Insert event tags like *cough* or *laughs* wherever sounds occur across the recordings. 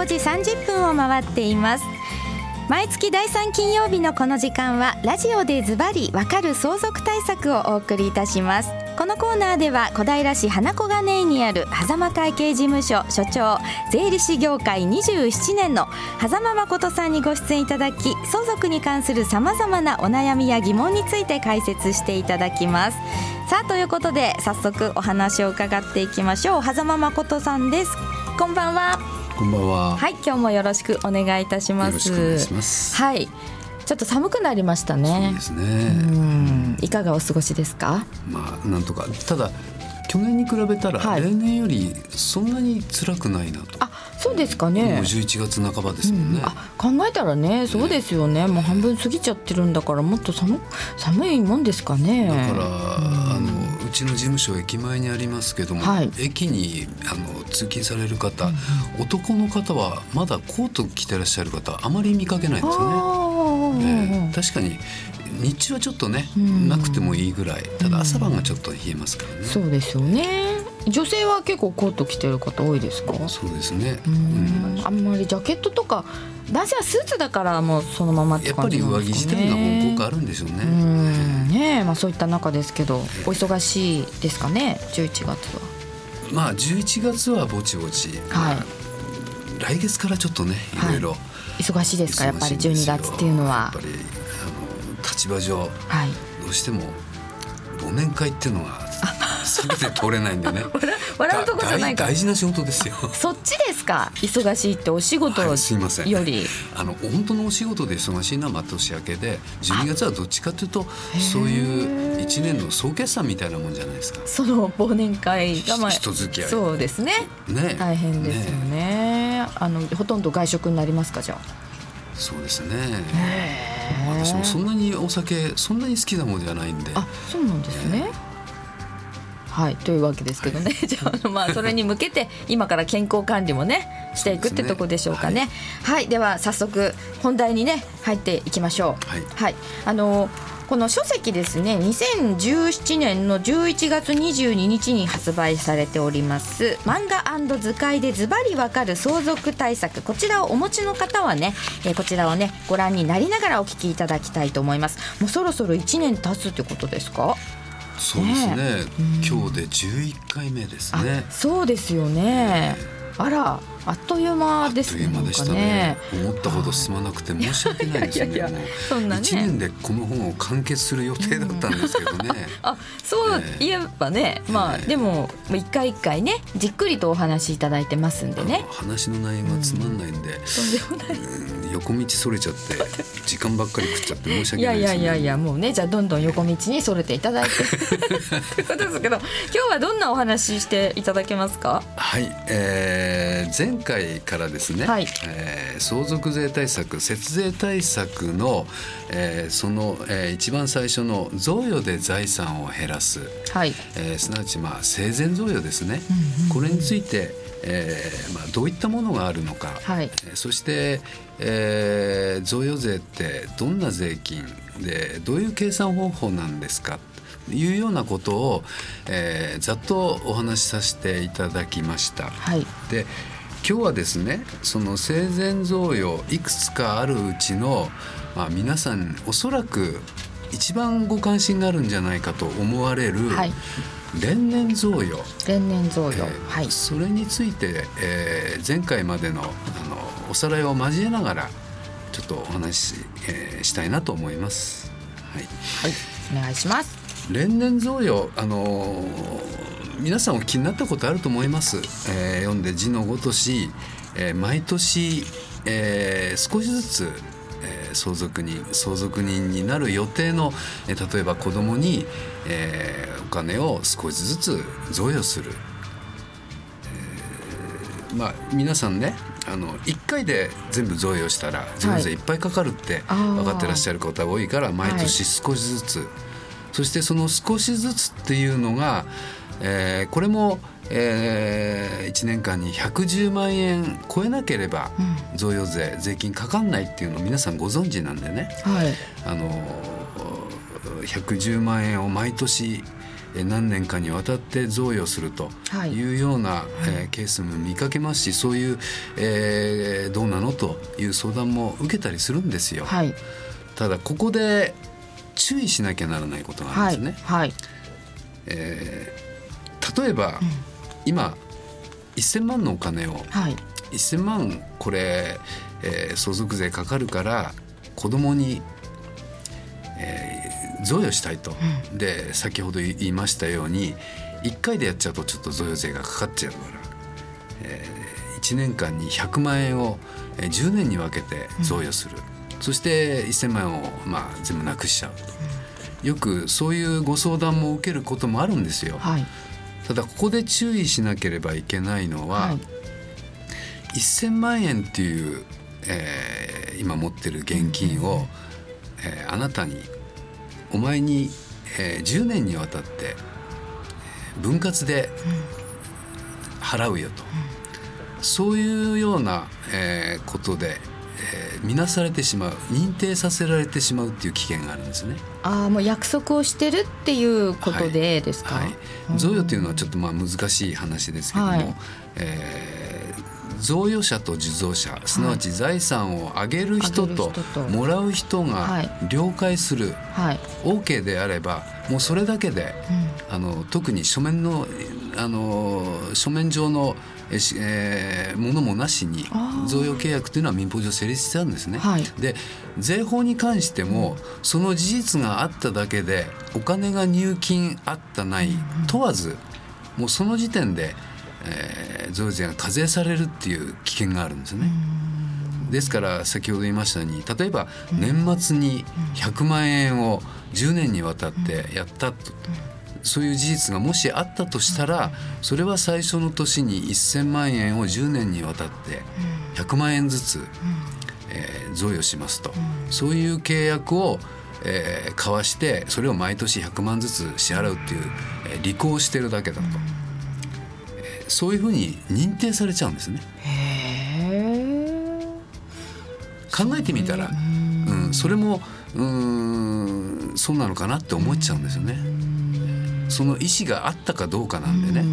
5時30分を回っています。毎月第3金曜日のこの時間はラジオでズバリわかる相続対策をお送りいたします。このコーナーでは小平市花子金井にある狭間会計事務所所長税理士業界27年の狭間誠さんにご出演いただき相続に関するさまざまなお悩みや疑問について解説していただきます。さあということで早速お話を伺っていきましょう。狭間誠さんです。こんばんは。こんばんは。はい、今日もよろしくお願いいたします。よろしくお願いします。はい。ちょっと寒くなりましたね。そうですね。いかがお過ごしですか？まあ、なんとか、ただ。去年に比べたら、例年よりそんなに辛くないなと。あ、そうですかね。もう十一月半ばですもんね。うん、あ、考えたらね、そうですよね。もう半分過ぎちゃってるんだから、もっと寒寒いもんですかね。だから、うちの事務所駅前にありますけども、はい、駅にあの通勤される方、うん、男の方はまだコート着てらっしゃる方あまり見かけないんですよね。確かに日中はちょっとね、なくてもいいぐらい。ただ朝晩がちょっと冷えますからね。そうですよね。女性は結構コート着てる方多いですか？そうですね、うん、あんまりジャケットとか男性はスーツだからもうそのままって感じですかね。やっぱり上着自体が効果あるんでしょうねうんね。まあそういった中ですけどお忙しいですかね？11月は。まあ11月はぼちぼち、はい、来月からちょっとねいろい。ろ、はい、忙しいですか？やっぱり12月っていうのは。やっぱりあの立場上、はい、どうしても忘年会っていうのがすべて通れないんでね。*laughs* 笑うとこじゃない大事な仕事ですよ。そっちですか？忙しいってお仕事より、すいません。あの本当のお仕事で忙しいのは年明けで12月はどっちかというとそういう一年の総決算みたいなもんじゃないですか。その忘年会がまあ人付き合いそうですね。ね。大変ですよね、ね、あのほとんど外食になりますかじゃあ？そうですね。私もそんなにお酒そんなに好きなもんじゃないんで。あそうなんですね、はいというわけですけどね、はい、*laughs* じゃあまあそれに向けて今から健康管理もねしていくってとこでしょうかね。はい、はい、では早速本題にね入っていきましょう。はい、はい、あのこの書籍ですね2017年の11月22日に発売されております漫画図解でズバリわかる相続対策。こちらをお持ちの方はね、えー、こちらをねご覧になりながらお聞きいただきたいと思います。もうそろそろ1年経つってことですか？そうですね、ね、今日で11回目ですね。そうですよね、あらあっという間ですね。でしたね。思ったほど進まなくて申し訳ないですね。そんなね。一年でこの本を完結する予定だったんですけどね。あ、そう言えばね、まあでも一回一回ねじっくりとお話しいただいてますんでね。話の内容がつまんないんで。横道それちゃって時間ばっかり食っちゃって申し訳ないです、ね、いやいやいやいやもうねじゃあどんどん横道にそれていただいてということですけど今日はどんなお話していただけますか？はい、えー、前回からですね、はい、えー、相続税対策節税対策の、えー、その、えー、一番最初の贈与で財産を減らす、はい。えー、すなわちまあ生前贈与ですね、うんうんうん、これについてえーまあ、どういったものがあるのか、はい、そして、えー、贈与税ってどんな税金でどういう計算方法なんですか？というようなことを、えー、ざっとお話しさせていただきました。はい、で今日はですねその生前贈与いくつかあるうちの、まあ、皆さんおそらく一番ご関心があるんじゃないかと思われる、はい、連年贈与。連年贈与、えー、はい、それについて、えー、前回までのあのおさらいを交えながらちょっとお話し,、えー、したいなと思います。はい、はい、お願いします。連年贈与あの皆さんお気になったことあると思います。えー、読んで字のごとし、えー、毎年、えー、少しずつえー、相続人相続人になる予定の、えー、例えば子供に、えー、お金を少しずつ贈与する、えー、まあ皆さんねあの1回で全部贈与したら贈与税いっぱいかかるって分かってらっしゃる方多いから毎年少しずつ、はい、そしてその少しずつっていうのが、えー、これもえー、1年間に110万円超えなければ贈与税、税金かかんないっていうのを皆さんご存知なんでね、はい、あの110万円を毎年何年かにわたって贈与するとい。うような、はい、えー、ケースも見かけますしそういう、えー、どうなのという相談も受けたりするんですよ。はい、ただここで注意しなきゃならないことがあるんですね。はい、えー、例えば、うん、今1000万のお金を、はい、1000万これ、えー、相続税かかるから子供に、えー、贈与したいと、うん、で先ほど言いましたように1回でやっちゃうとちょっと贈与税がかかっちゃうから、えー、1年間に100万円を10年に分けて贈与する、うん、そして1,000万円を、まあ、全部なくしちゃうと、うん、よくそういうご相談も受けることもあるんですよ。はい、ただここで注意しなければいけないのは、はい、1,000万円っていう、えー、今持ってる現金を、えー、あなたにお前に、えー、10年にわたって分割で払うよと、うん、そういうような、えー、ことで、えー、見なされてしまう認定させられてしまうっていう危険があるんですね。ああもう約束をしてるっていうことでですか、はい。はい、贈与というのはちょっとまあ難しい話ですけども、はい、えー贈与者と受贈者すなわち財産を上げる人ともらう人が了解する、はい、OK であればもうそれだけで、うん、あの特に書面のあの書面上のえー、ものもなしに贈与契約というのは民法上成立してあるんですね。はい、で税法に関してもその事実があっただけでお金が入金あったない問わずもうその時点でえー、贈与税が課税されるっていう危険があるんですね。ですから先ほど言いましたように例えば年末に100万円を10年にわたってやったと。そういう事実がもしあったとしたらそれは最初の年に1,000万円を10年にわたって100万円ずつ、えー、贈与しますと。そういう契約を、えー、交わしてそれを毎年100万ずつ支払うっていう、えー、履行してるだけだと。そういうふうに認定されちゃうんですね。考えてみたら、うん、それもうんそうなのかなって思っちゃうんですよね。その意思があったかどうかなんでね。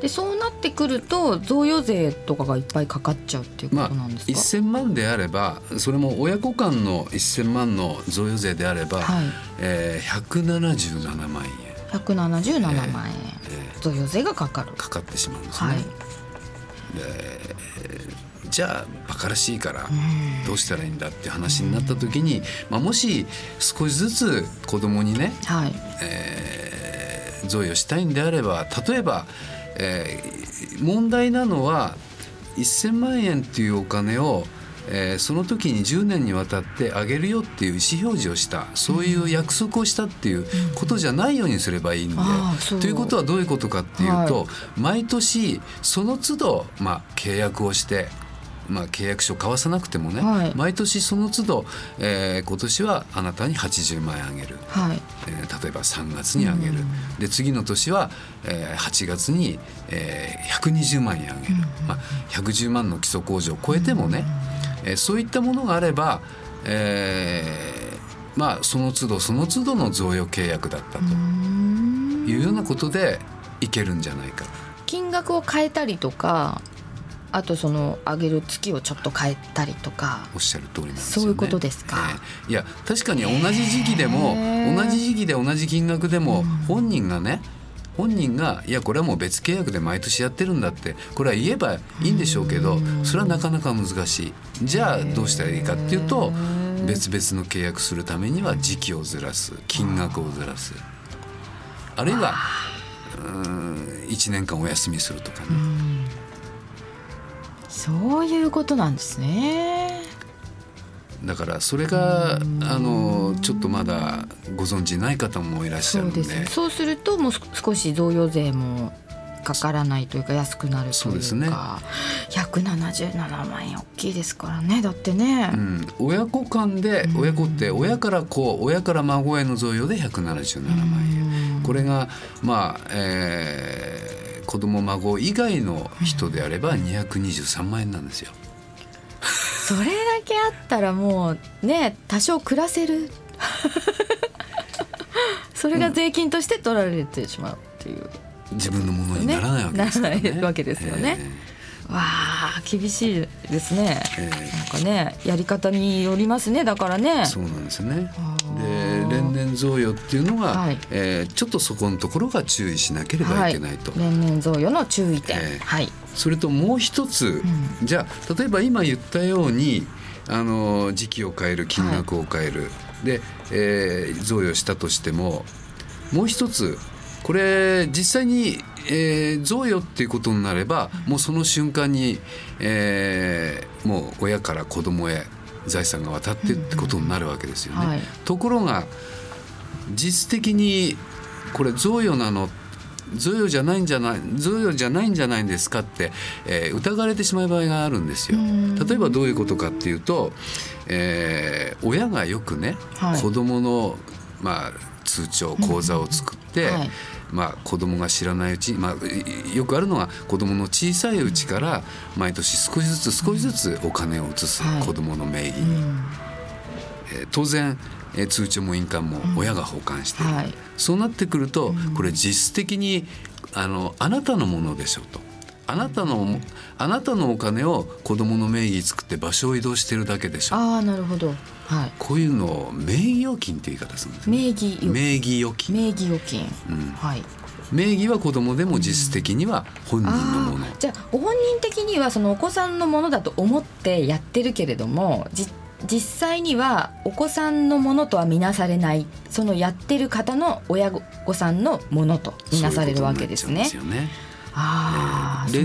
でそうなってくると贈与税とかがいっぱいかかっちゃうっていうことなんですか、まあ、1000万であればそれも親子間の1000万の贈与税であれば、はい。えー、177万円。177万円、えー、贈与税がかかる。かかってしまうんですね。はい、でじゃあ馬鹿らしいからどうしたらいいんだっていう話になった時に、まあ、もし少しずつ子供にね、はい。えー、贈与したいんであれば例えば、えー、問題なのは1,000万円っていうお金をえー、その時に10年にわたってあげるよっていう意思表示をしたそういう約束をしたっていうことじゃないようにすればいいんで、うん、ということはどういうことかっていうと、はい、毎年その都度、まあ、契約をしてまあ、契約書を交わさなくてもね、はい、毎年その都度、えー、今年はあなたに80万円あげる、はい、えー、例えば3月にあげる、うん、で次の年は、えー、8月に、えー、120万円あげる、うん、まあ、110万の基礎控除を超えてもね、うんえー、そういったものがあれば、えー、まあその都度その都度の贈与契約だったというようなことでいけるんじゃないか。金額を変えたりとかあとその上げる月をちょっと変えたりとかおっしゃる通りなんですよね。そういうことですか？えー、いや確かに同じ時期でも同じ時期で同じ金額でも本人がね、本人がいやこれはもう別契約で毎年やってるんだってこれは言えばいいんでしょうけどそれはなかなか難しい。じゃあどうしたらいいかっていうと別々の契約するためには時期をずらす金額をずらす。あるいは1年間お休みするとかね。そういうことなんですね。だからそれがあのちょっとまだご存知ない方もいらっしゃるので。そうですそうするともう少し贈与税もかからないというか安くなるというか。そうですね。177万円大きいですからね。だってね、うん、親子間で親子って親から子親から孫への贈与で177万円。これがまあえー、子供孫以外の人であれば223万円なんですよ。それだけあったらもうね多少暮らせる。そ *laughs* それが税金として取られてしまうっていう、自分のものにならないわけですよね。ならわけですよね。わあ厳しいですね、えー、なんかねやり方によりますね。だからね。そうなんですよね。で連年贈与っていうのが、はい、えー、ちょっとそこのところが注意しなければいけないと、はい、連年贈与の注意点、えー、はい。それともう一つ、うん、じゃあ例えば今言ったようにあの時期を変える金額を変える、はい、で、えー、贈与したとしてももう一つこれ実際に、えー、贈与っていうことになればもうその瞬間に、えー、もう親から子供へ財産が渡ってってことになるわけですよね。はい、ところが実質的にこれ贈与なの贈与じゃないんじゃない贈与じゃないんじゃないんですかって、えー、疑われてしまう場合があるんですよ。例えばどういうことかっていうと、えー、親がよくね、はい、子供のまあ通帳口座を作って、はい、まあ、子供が知らないうちに、まあ、よくあるのは子供の小さいうちから毎年少しずつ少しずつお金を移す子供の名義。に、えー、当然え通帳も印鑑も親が保管している、はい、そうなってくるとこれ実質的にあのあなたのものでしょうと。あなたのあなたのお金を子供の名義作って場所を移動してるだけでしょ。ああなるほど、はい、こういうのを名義預金って言い方するんです、ね、名義名義預金。名義預金、うん、はい。名義は子供でも実質的には本人のもの、じゃあご本人的にはそのお子さんのものだと思ってやってるけれども実実際にはお子さんのものとは見なされないそのやってる方の親御さんのものと見なされるわけですね。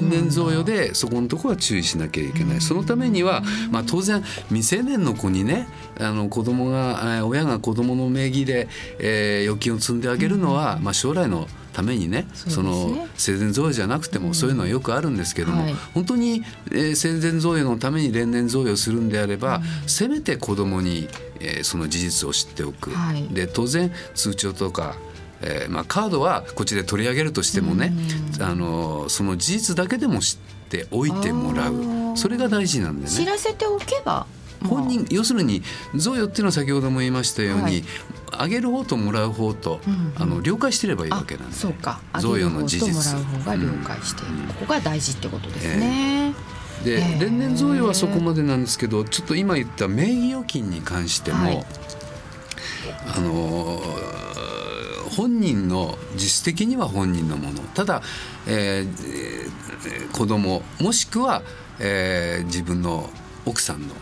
年贈与でそこのところは注意しなきゃいけない、そのためには、まあ、当然未成年の子にねあの子供が親が子供の名義で、えー、預金を積んであげるのは、まあ、将来のためにね、その生前贈与じゃなくてもそういうのはよくあるんですけども、本当に、えー、生前贈与のために連年贈与するんであれば、せめて子供に、えー、その事実を知っておく、で当然通帳とかえーまあ、カードはこっちで取り上げるとしてもね、あのその事実だけでも知っておいてもらう。それが大事なんでね。知らせておけば本人要するに贈与っていうのは先ほども言いましたように、はい、あげる方ともらう方と、うんうん、あの了解してればいいわけなんで。そうか。贈与の事実。もらう方が了解している、うん、ここが大事ってことですね。えー、で、えー、連年贈与はそこまでなんですけどちょっと今言った名義預金に関しても、はい、あのー本人の実質的には本人のもの。ただ、えー、子供もしくは、えー、自分の奥さんの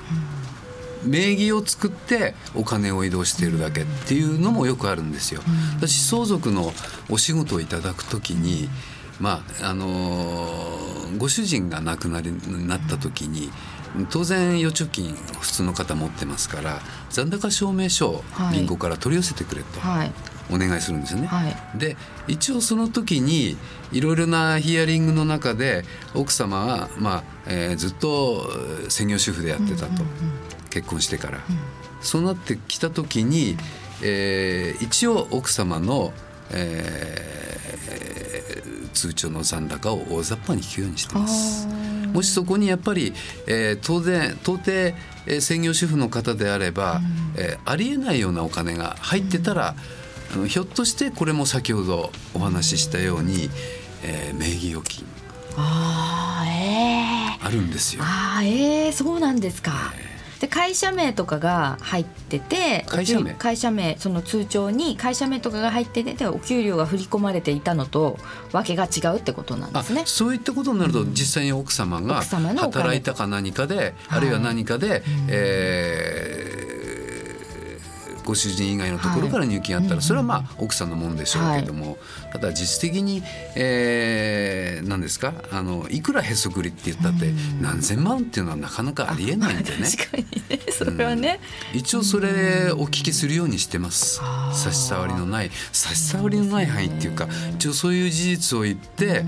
名義を作ってお金を移動しているだけっていうのもよくあるんですよ。私相続のお仕事をいただくときにまああのー、ご主人が亡くなりなった時に当然預貯金普通の方持ってますから残高証明書を銀行から取り寄せてくれと、はい、お願いするんですよね。はい、で一応その時にいろいろなヒアリングの中で奥様は、まあえー、ずっと専業主婦でやってたと、結婚してから。うん、そうなってきた時に、えー、一応奥様の、えー、通帳の残高を大雑把に聞くようにしてます。もしそこにやっぱり、えー、当然到底、えー、専業主婦の方であれば、うん、えー、ありえないようなお金が入ってたら、うん。ひょっとしてこれも先ほどお話ししたように、えー、名義預金。あ,、えー、あるんですよ。あえー、そうなんですか。えーで会社名とかが入ってて会社名？会社名その通帳に会社名とかが入っててお給料が振り込まれていたのとわけが違うってことなんですね。そういったことになると、実際に奥様が働いたか何かで、あるいは何かで、はい、えーご主人以外のところから入金あったら、それはまあ奥さんのもんでしょうけども、ただ実質的に、えー、何ですか？あのいくらへそくりって言ったって何千万っていうのはなかなかありえないんでね。確かにね。それはね、うん、一応それお聞きするようにしてます。差し障りのない差し障りのない範囲っていうか一応そういう事実を言って、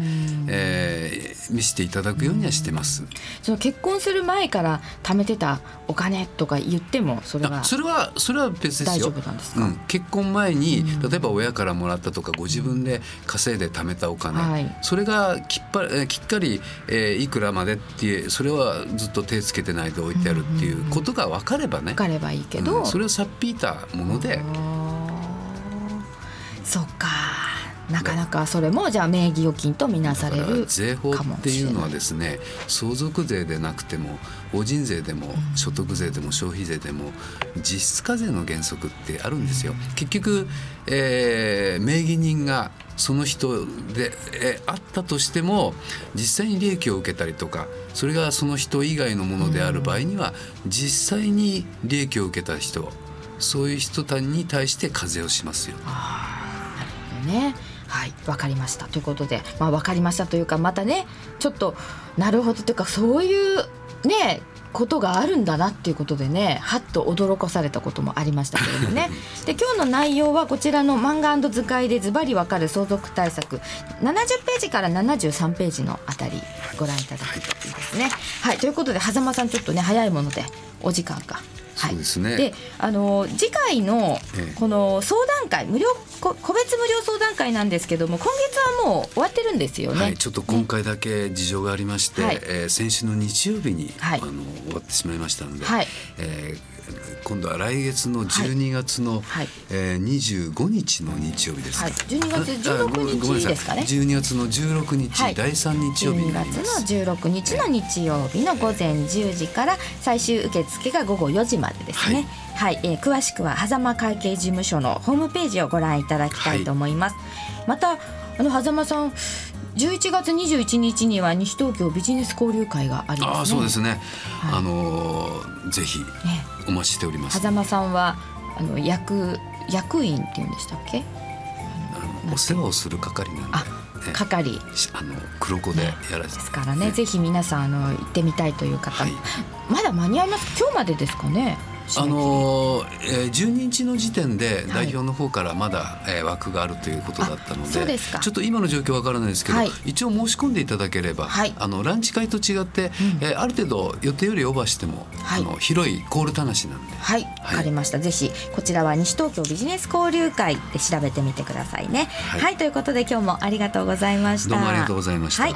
えー、見せていただくようにはしてます。その結婚する前から貯めてたお金とか言ってもそれは。それはそれは別ですよ。うん、結婚前に、例えば親からもらったとかご自分で稼いで貯めたお金、はい、それがきっぱきっかり、えー、いくらまでっていうそれはずっと手つけてないで置いてあるっていうことが分かればね、分かればいいけど、うん、それをさっぴいたもので。そっかなかなかそれもじゃあ名義預金とみなされる税法っていうのはですね相続税でなくても法人税でも所得税でも消費税でも実質課税の原則ってあるんですよ。結局、えー、名義人がその人でえあったとしても実際に利益を受けたりとかそれがその人以外のものである場合には実際に利益を受けた人そういう人たちに対して課税をしますよ。あなるほどねはい分かりましたということで、まあ、分かりましたというかまたねちょっとなるほどというかそういうねことがあるんだなっていうことでねはっと驚かされたこともありましたけれどもね *laughs* で今日の内容はこちらの漫画図解でズバリわかる相続対策70ページから73ページのあたりご覧いただくといいですね。はいということで狭間さんちょっとね早いものでお時間がそうですね。で、あの次回のこの相談会、無料個別無料相談会なんですけども、今月はもう終わってるんですよね。はい、ちょっと今回だけ事情がありまして、ね、えー、先週の日曜日に、はい、あの終わってしまいましたので、はい、えー今度は来月の12月の、はい。えー、25日の日曜日です、はい、12月16日ですかね。12月の16日、はい、第3日曜日になります。12月の16日の日曜日の午前10時から最終受付が午後4時までですね。はい、はい、えー、詳しくは狭間会計事務所のホームページをご覧いただきたいと思います、はい、またあの狭間さん11月21日には西東京ビジネス交流会があります、ね、あそうですね、はい、あのぜひお待ちしております、ね、狭間さんはあの役役員っていうんでしたっけ？あのお世話をする係なんであ係。あの黒子でやらせですからね、ね、ぜひ皆さんあの行ってみたいという方、はい、まだ間に合います。今日までですかねあのえー、12日の時点で代表の方からまだ、はい、えー、枠があるということだったのでちょっと今の状況わからないですけど、はい、一応申し込んでいただければ、はい、あのランチ会と違って、うん、えー、ある程度予定よりオーバーしても、はい、あの広いコールたなしなんで。はい。わ、かりました。ぜひこちらは西東京ビジネス交流会で調べてみてくださいね。はい、ということで今日もありがとうございました。どうもありがとうございました、はい、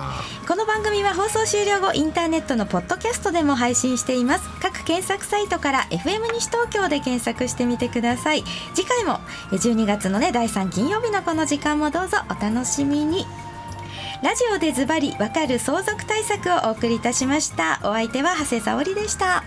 この番組は放送終了後インターネットのポッドキャストでも配信しています。各検索サイトから FM 西東京で検索してみてください。次回も12月のね第3金曜日のこの時間もどうぞお楽しみに。ラジオでズバリわかる相続対策をお送りいたしました。お相手は長谷沙織でした。